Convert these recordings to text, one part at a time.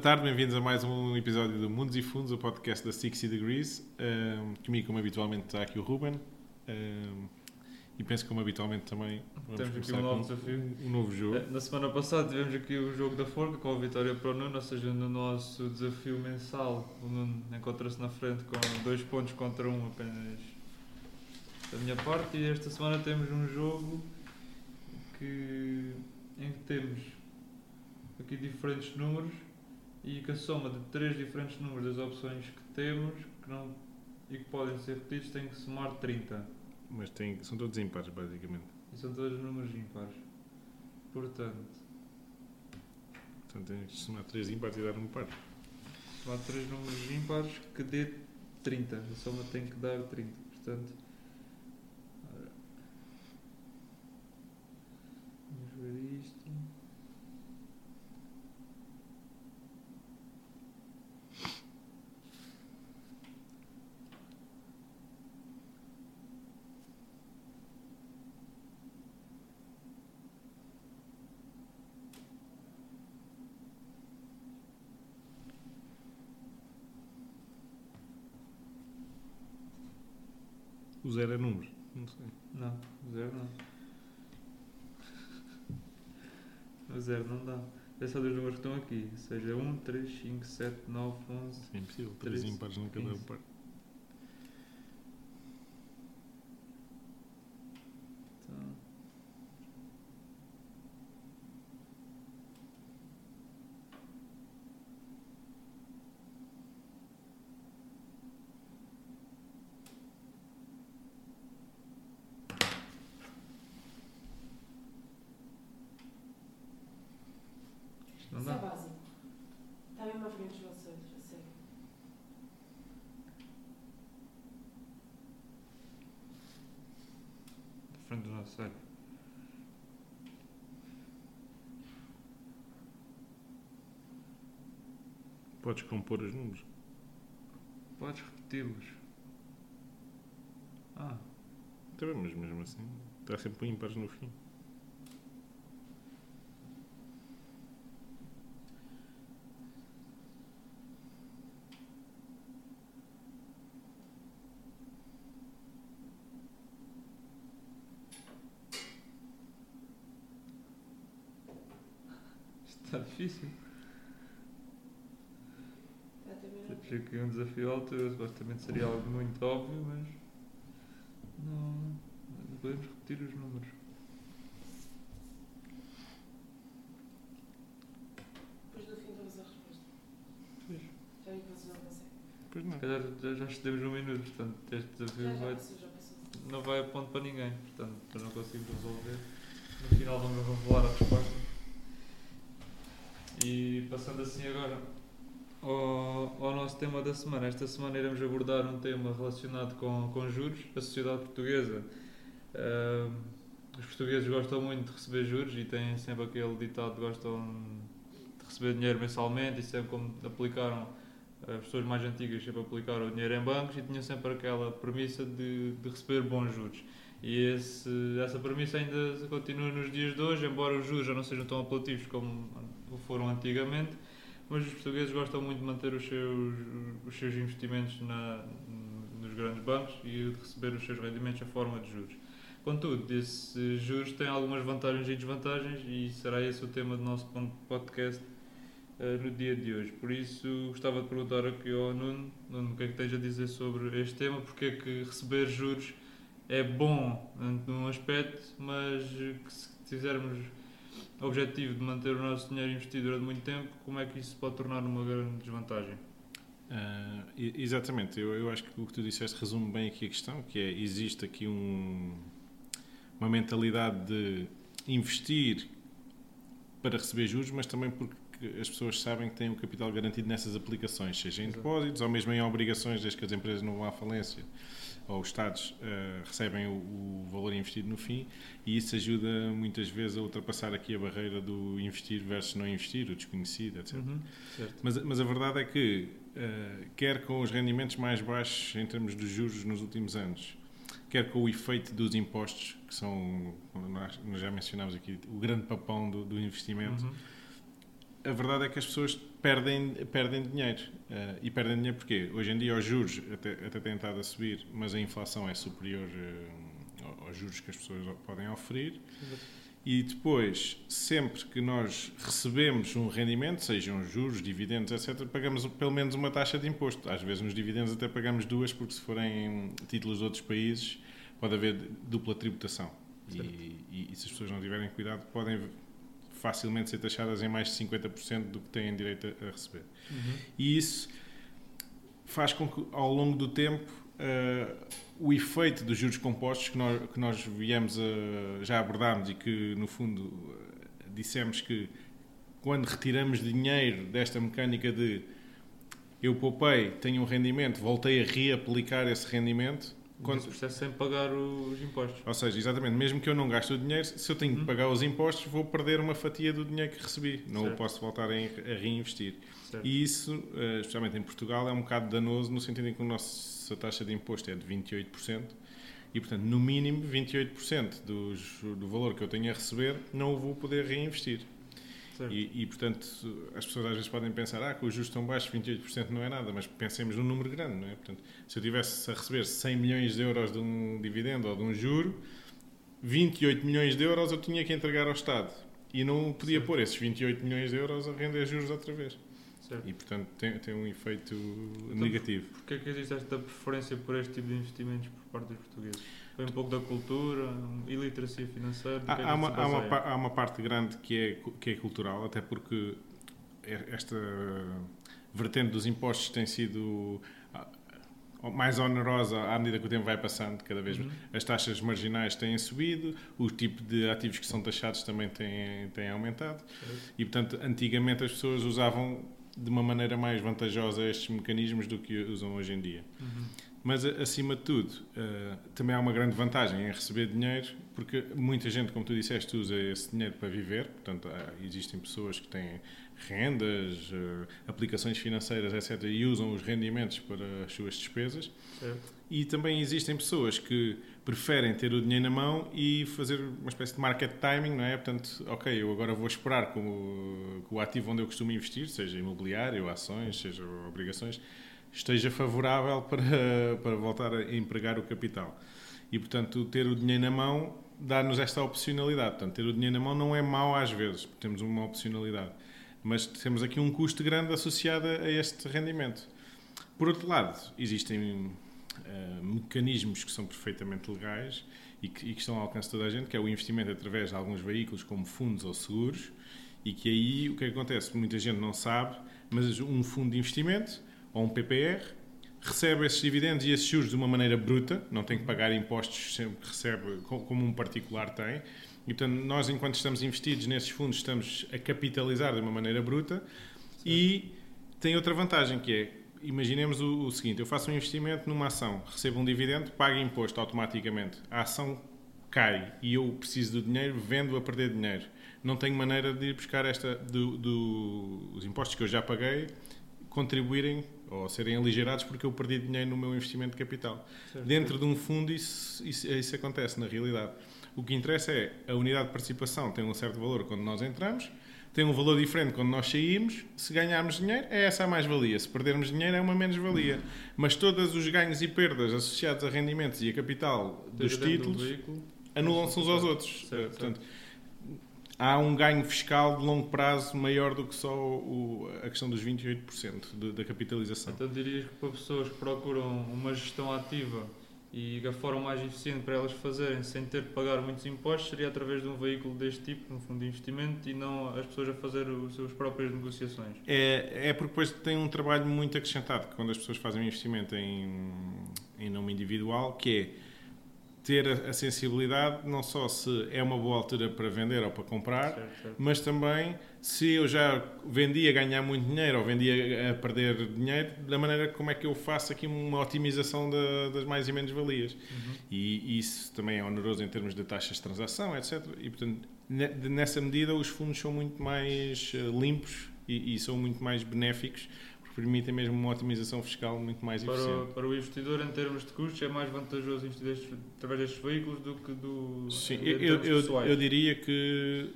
Boa tarde, bem-vindos a mais um episódio do Mundos e Fundos, o podcast da 60 Degrees. Um, comigo, como habitualmente, está aqui o Ruben. Um, e penso que, como habitualmente, também Temos aqui um novo desafio. Um, um, novo jogo. Eh, na semana passada tivemos aqui o jogo da Forca com a vitória para o Nuno, ou seja, no nosso desafio mensal, o Nuno encontra-se na frente com dois pontos contra um apenas da minha parte. E esta semana temos um jogo que, em que temos aqui diferentes números e que a soma de três diferentes números das opções que temos que não, e que podem ser repetidos tem que somar 30. Mas tem, são todos impares, basicamente. E são todos números impares. Portanto. Portanto, tem que somar três impares e dar um par. Somar três números impares que dê 30. A soma tem que dar 30. Portanto. Vamos ver isto. O zero é número? Não sei. Não, o zero não. O zero não dá. É só dos números que estão aqui. Ou seja, 1, 3, 5, 7, 9, 11. É impossível. 3 impares em cada parte. Frente do nosso olho. Podes compor os números. Podes repeti-los. Ah. Está bem, mas mesmo assim, está sempre ímpares no fim. Está difícil. Temos aqui um desafio alto, supostamente seria algo muito óbvio, mas não, não podemos repetir os números. Depois no fim damos a resposta. Pois. Já vi que vocês não conseguem. Pois não. Se calhar já, já um minuto, portanto este desafio Já, já vai, passou, já passou. não vai a ponto para ninguém, portanto eu não consigo resolver. No final vamos revelar a resposta. E passando assim agora ao, ao, nosso tema da semana. Esta semana iremos abordar um tema relacionado com, com juros. A sociedade portuguesa, uh, os portugueses gostam muito de receber juros e têm sempre aquele ditado que gostam de receber dinheiro mensalmente e sempre como aplicaram, as pessoas mais antigas sempre aplicaram o dinheiro em bancos e tinham sempre aquela premissa de, de receber bons juros. E esse, essa premissa ainda continua nos dias de hoje, embora os juros já não sejam tão apelativos como foram antigamente, mas os portugueses gostam muito de manter os seus, os seus investimentos na, nos grandes bancos e de receber os seus rendimentos em forma de juros. Contudo, esses juros têm algumas vantagens e desvantagens e será esse o tema do nosso podcast uh, no dia de hoje. Por isso, gostava de perguntar aqui ao Nuno, Nuno o que é que tens a dizer sobre este tema, porque é que receber juros é bom num aspecto, mas que se fizermos objetivo de manter o nosso dinheiro investido durante muito tempo, como é que isso pode tornar uma grande desvantagem? Uh, exatamente, eu, eu acho que o que tu disseste resume bem aqui a questão, que é, existe aqui um, uma mentalidade de investir para receber juros, mas também porque as pessoas sabem que têm o capital garantido nessas aplicações, seja em depósitos ou mesmo em obrigações, desde que as empresas não vão à falência ou os Estados uh, recebem o, o, valor investido no fim e isso ajuda muitas vezes a ultrapassar aqui a barreira do investir versus não investir, o desconhecido, etc. Uhum, mas, mas, a verdade é que, uh, quer com os rendimentos mais baixos em termos de juros nos últimos anos, quer com o efeito dos impostos, que são, nós, já mencionámos aqui, o grande papão do, do investimento, uhum. A verdade é que as pessoas perdem, perdem dinheiro. Uh, e perdem dinheiro porque hoje em dia os juros até, até têm estado a subir, mas a inflação é superior uh, aos juros que as pessoas podem oferir. E depois, sempre que nós recebemos um rendimento, sejam juros, dividendos, etc., pagamos pelo menos uma taxa de imposto. Às vezes nos dividendos até pagamos duas, porque se forem títulos de outros países, pode haver dupla tributação. E, e, e, se as pessoas não tiverem cuidado, podem facilmente ser taxadas em mais de 50% do que têm direito a receber. Uhum. E isso faz com que, ao longo do tempo, uh, o efeito dos juros compostos que nós, que nós viemos a, já abordámos e que, no fundo, dissemos que quando retiramos dinheiro desta mecânica de eu poupei, tenho um rendimento, voltei a reaplicar esse rendimento, quando... processo sem pagar os impostos. Ou seja, exatamente, mesmo que eu não gaste o dinheiro, se eu tenho que uhum. pagar os impostos, vou perder uma fatia do dinheiro que recebi. Não certo. o posso voltar a, reinvestir. Certo. E isso, eh, especialmente em Portugal, é um bocado danoso no sentido em que a nossa taxa de imposto é de 28%. E, portanto, no mínimo 28% dos, do valor que eu tenho a receber não o vou poder reinvestir. E, e, portanto, as pessoas às vezes podem pensar ah, que os juros estão baixos, 28% não é nada, mas pensemos num número grande, não é? Portanto, se eu tivesse a receber 100 milhões de euros de um dividendo ou de um juro, 28 milhões de euros eu tinha que entregar ao Estado. E não podia pôr esses 28 milhões de euros a render juros outra vez. Certo. E, portanto, tem, tem um efeito então, negativo. Porquê é que existe esta preferência por este tipo de investimentos por parte dos portugueses? Foi um pouco da cultura, iliteracia financeira? Há, é há, uma, há, uma, há uma parte grande que é, que é cultural, até porque esta vertente dos impostos tem sido ah, mais onerosa à medida que o tempo vai passando, cada vez uhum. as taxas marginais têm subido, o tipo de ativos que são taxados também tem, tem aumentado uhum. e, portanto, antigamente as pessoas usavam de uma maneira mais vantajosa estes mecanismos do que usam hoje em dia. Uhum. Mas, acima de tudo, uh, também há uma grande vantagem em receber dinheiro, porque muita gente, como tu disseste, usa esse dinheiro para viver. Portanto, há, existem pessoas que têm rendas, uh, aplicações financeiras, etc., e usam os rendimentos para as suas despesas. Certo. E também existem pessoas que preferem ter o dinheiro na mão e fazer uma espécie de market timing, não é? Portanto, ok, eu agora vou esperar com o, com o ativo onde eu costumo investir, seja imobiliário, ações, seja obrigações esteja favorável para, para voltar a empregar o capital. E, portanto, ter o dinheiro na mão dá-nos esta opcionalidade. Portanto, ter o dinheiro na mão não é mau às vezes, temos uma opcionalidade. Mas temos aqui um custo grande associado a este rendimento. Por outro lado, existem uh, mecanismos que são perfeitamente legais e que, e que, estão ao alcance de toda a gente, que é o investimento através de alguns veículos como fundos ou seguros, e que aí o que acontece? Muita gente não sabe, mas um fundo de investimento ou um PPR, recebe esses dividendos e esses juros de uma maneira bruta, não tem que pagar impostos sempre que recebe, como um particular tem. E, portanto, nós, enquanto estamos investidos nesses fundos, estamos a capitalizar de uma maneira bruta. E tem outra vantagem que é, imaginemos o, o, seguinte, eu faço um investimento numa ação, recebo um dividendo, pago imposto automaticamente. A ação cai e eu preciso do dinheiro, vendo a perder dinheiro. Não tenho maneira de ir buscar esta, do, do, os impostos que eu já paguei, contribuírem ou serem aligerados porque eu perdi dinheiro no meu investimento de capital. Certo. Dentro de um fundo isso, isso, isso, acontece na realidade. O que interessa é a unidade de participação tem um certo valor quando nós entramos, tem um valor diferente quando nós saímos. Se ganharmos dinheiro, é essa a mais-valia. Se perdermos dinheiro, é uma menos-valia. Mas todos os ganhos e perdas associados a rendimentos e a capital dos títulos anulam-se uns aos outros. Certo, Portanto, certo há um ganho fiscal de longo prazo maior do que só o, a questão dos 28% de, da capitalização. Então dirias que para pessoas que procuram uma gestão ativa e a forma mais eficiente para elas fazerem sem ter de pagar muitos impostos seria através de um veículo deste tipo, um fundo de investimento, e não as pessoas a fazer as suas próprias negociações. É, é porque depois tem um trabalho muito acrescentado quando as pessoas fazem um investimento em, em nome individual, que é ter a, sensibilidade não só se é uma boa altura para vender ou para comprar, certo, certo. mas também se eu já vendi a ganhar muito dinheiro ou vendi a, perder dinheiro, da maneira como é que eu faço aqui uma otimização das mais e menos valias. Uhum. E, e isso também é oneroso em termos de taxas de transação, etc. E, portanto, nessa medida, os fundos são muito mais eh, limpos e, e são muito mais benéficos permitem mesmo uma otimização fiscal muito mais para eficiente. O, para o investidor, em termos de custos, é mais vantajoso investir através destes veículos do que do Sim, eu, eu, eu, diria que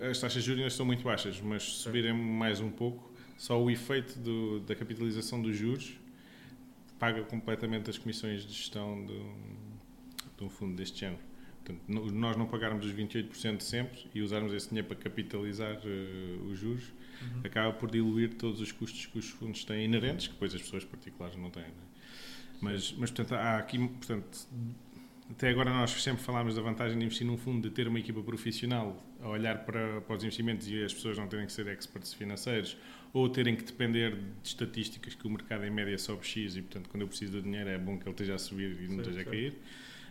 as taxas de juros ainda estão muito baixas, mas se subirem mais um pouco, só o efeito do- da capitalização dos juros paga completamente as comissões de gestão de um fundo deste género. Portanto, nós não pagarmos os 28% sempre e usarmos esse dinheiro para capitalizar eh, os juros, Uhum. acaba por diluir todos os custos que os fundos têm inerentes, que depois as pessoas particulares não têm. não é? Mas, mas, portanto, há aqui, portanto, até agora nós sempre falámos da vantagem de investir num fundo, de ter uma equipa profissional a olhar para, para os investimentos e as pessoas não terem que ser experts financeiros ou terem que depender de estatísticas que o mercado em média sobe X e, portanto, quando eu preciso do dinheiro é bom que ele esteja a subir e não esteja a cair.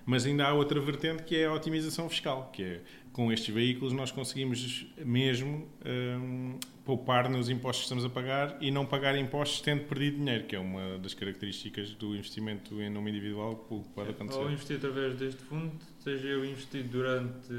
Mas ainda há outra vertente que é a otimização fiscal, que é com estes veículos nós conseguimos mesmo hum, poupar nos impostos que estamos a pagar e não pagar impostos tendo perdido dinheiro, que é uma das características do investimento em nome individual que pode acontecer. Ao investir através deste fundo, seja eu investido durante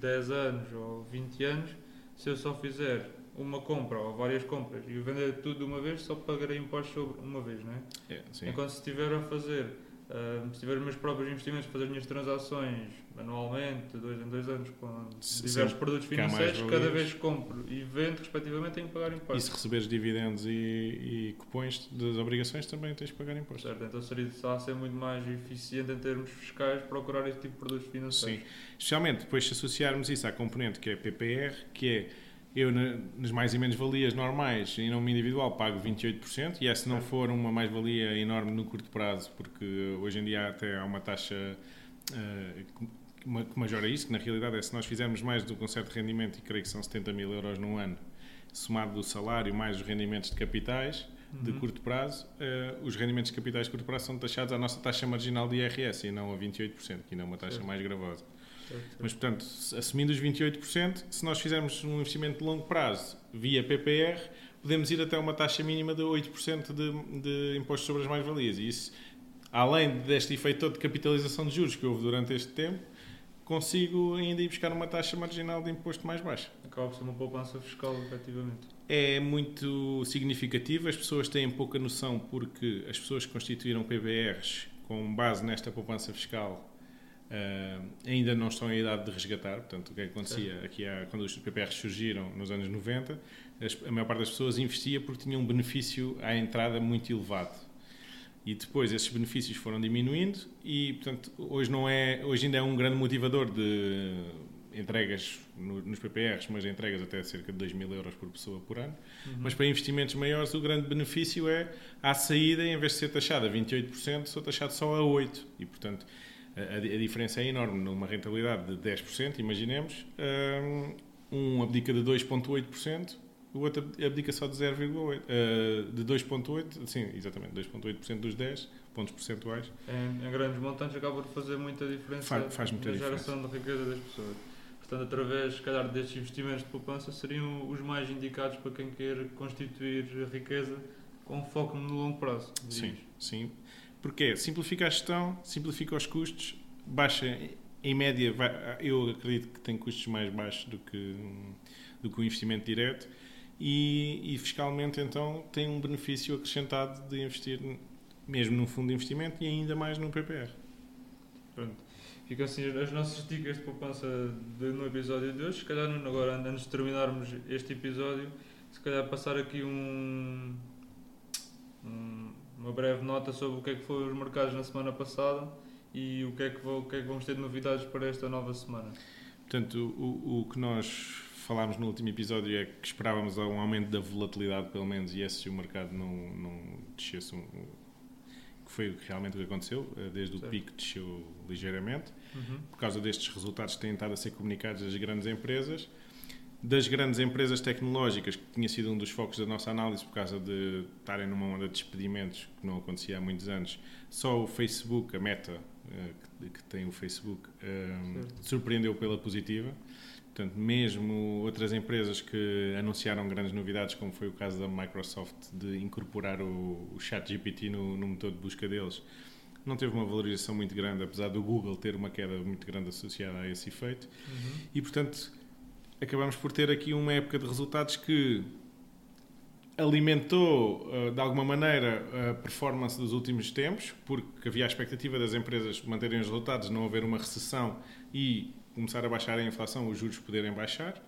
10 anos ou 20 anos, se eu só fizer uma compra ou várias compras e vender tudo de uma vez, só pagarei impostos sobre uma vez, não é? É, sim. Enquanto se estiver a fazer, ah, se tiver os meus próprios investimentos, fazer as minhas transações manualmente, de dois em dois anos, com Se- diversos produtos que financeiros, cada vez que compro e vendo, respectivamente, tenho que pagar E impostos. se receberes dividendos e, e cupões das obrigações também tens de pagar impostos. Certo, então seria a ser muito mais eficiente em termos fiscais procurar este tipo de produtos financeiros. Sim. Especialmente depois se associarmos isso à componente que é PPR, que é eu na- nas mais e menos valias normais em nome individual pago 28% e essa não for uma mais-valia enorme no curto prazo, porque hoje em dia até há uma taxa eh, que ma- que majora isso, que na realidade é se nós fizermos mais do que um certo rendimento, e creio que são 70 mil euros num ano, somado do salário mais os rendimentos de capitais, de Uhum. curto prazo, eh, os rendimentos de capitais de curto prazo são taxados à nossa taxa marginal de IRS e não a 28%, que ainda é uma taxa Certo. mais gravosa. Mas, portanto, assumindo os 28%, se nós fizermos um investimento de longo prazo via PPR, podemos ir até uma taxa mínima de 8% de, de imposto sobre as mais-valias. E isso, além deste efeito todo de capitalização de juros que houve durante este tempo, consigo ainda ir buscar uma taxa marginal de imposto mais baixa. Acaba por ser uma poupança fiscal, efetivamente. É muito significativo, as pessoas têm pouca noção porque as pessoas que constituíram PBRs com base nesta poupança fiscal ah, ainda não estão em idade de resgatar. Portanto, o que é acontecia aqui há, quando os PPRs surgiram nos anos 90, as- a maior parte das pessoas investia porque tinha um benefício à entrada muito elevado. E depois esses benefícios foram diminuindo e, portanto, hoje, não é, hoje ainda é um grande motivador de entregas no- nos PPRs, mas entregas até cerca de 2 mil euros por pessoa por ano. Uhum. Mas para investimentos maiores, o grande benefício é, à saída, em vez de ser taxado a 28%, sou taxado só a 8%. E, portanto, a, a- diferença é enorme. Numa rentabilidade de 10%, imaginemos, hum, um abdica de 2,8%, o outro abdica só de 0,8%. uh, de 2,8%, sim, exatamente, 2,8% dos 10 pontos percentuais. Em, em grandes montantes acaba por fazer muita diferença Faz- faz muita na geração de riqueza das pessoas. Portanto, através, se calhar, destes investimentos de poupança, seriam os mais indicados para quem quer constituir riqueza com foco no longo prazo. Sim, sim. Porque simplifica a gestão, simplifica os custos, baixa, em média, eu acredito que tem custos mais baixos do que, do que o investimento direto e, e fiscalmente, então, tem um benefício acrescentado de investir mesmo num fundo de investimento e ainda mais num PPR. Pronto. Ficam assim as nossas dicas de poupança de- no episódio de hoje. Se calhar, agora, antes de terminarmos este episódio, se calhar passar aqui um, um- uma breve nota sobre o que é que foram os mercados na semana passada e o que é que, o que, é que vamos ter de novidades para esta nova semana. Portanto, o, o que nós falámos no último episódio é que esperávamos um aumento da volatilidade, pelo menos, e esse se o mercado não, não descesse, um, que foi realmente o que aconteceu, eh, desde o Certo. pico desceu ligeiramente, por causa destes resultados que têm estado a ser comunicados das grandes empresas. Das grandes empresas tecnológicas, que tinha sido um dos focos da nossa análise por causa de estarem numa onda de despedimentos que não acontecia há muitos anos, só o Facebook, a Meta, eh, que, tem o Facebook, eh, Certo. surpreendeu pela positiva. Portanto, mesmo outras empresas que anunciaram grandes novidades, como foi o caso da Microsoft de incorporar o, o ChatGPT no, no motor de busca deles, não teve uma valorização muito grande, apesar do Google ter uma queda muito grande associada a esse efeito. E, portanto, acabamos por ter aqui uma época de resultados que alimentou, eh, de alguma maneira, a performance dos últimos tempos, porque havia a expectativa das empresas manterem os resultados, não haver uma recessão e começar a baixar a inflação, os juros poderem baixar.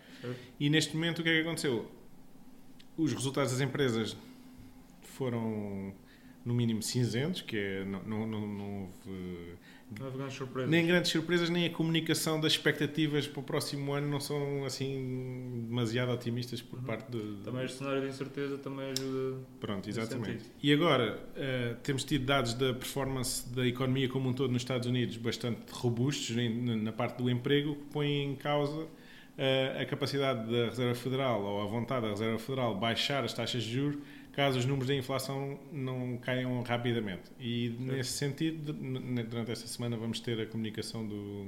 E neste momento o que é que aconteceu? Os resultados das empresas foram no mínimo cinzentos, que é, não, não, não, não houve Não houve grandes surpresas. nem grandes surpresas, nem a comunicação das expectativas para o próximo ano não são assim demasiado otimistas por Uhum. parte do, Também este cenário de incerteza também ajuda. Pronto, exatamente. E agora, eh, temos tido dados da performance da economia como um todo nos Estados Unidos bastante robustos na parte do emprego, que põem em causa eh, a capacidade da Reserva Federal ou a vontade da Reserva Federal baixar as taxas de juros caso os números da inflação não caiam rapidamente. E nesse sentido, durante esta semana vamos ter a comunicação do-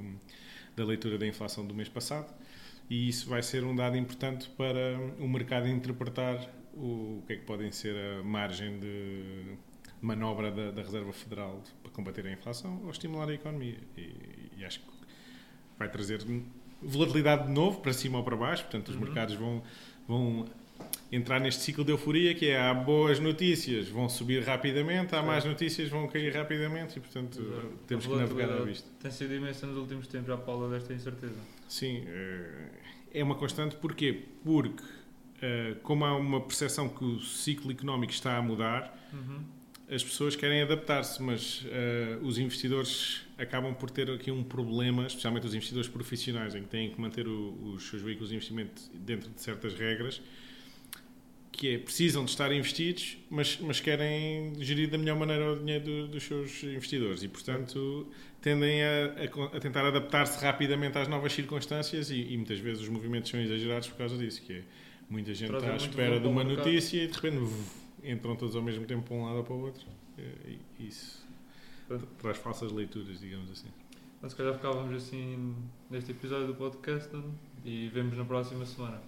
da leitura da inflação do mês passado e isso vai ser um dado importante para o mercado interpretar o, o que é que podem ser a margem de manobra da, da Reserva Federal para combater a inflação ou estimular a economia. E, e acho que vai trazer volatilidade de novo, para cima ou para baixo, portanto os Uhum. mercados vão, vão entrar neste ciclo de euforia que é há boas notícias, vão subir rapidamente, há Certo. más notícias, vão cair rapidamente e portanto Exato. temos A que navegar à vista. Tem sido imensa nos últimos tempos à pala desta incerteza. Sim, eh, é uma constante porquê? Porque eh, como há uma percepção que o ciclo económico está a mudar, Uhum. as pessoas querem adaptar-se, mas eh, os investidores acabam por ter aqui um problema, especialmente os investidores profissionais, em que têm que manter os seus veículos de investimento dentro de certas regras, que é, precisam de estar investidos, mas, mas querem gerir da melhor maneira o dinheiro do- dos seus investidores e, portanto, tendem a, a a tentar adaptar-se rapidamente às novas circunstâncias e, e muitas vezes os movimentos são exagerados por causa disso, que é muita gente Trazem está à espera de uma notícia e de repente entram todos ao mesmo tempo para um lado ou para o outro. E- e Isso Pronto. traz falsas leituras, digamos assim. Então, se calhar ficávamos assim neste episódio do podcast e vemos na próxima semana.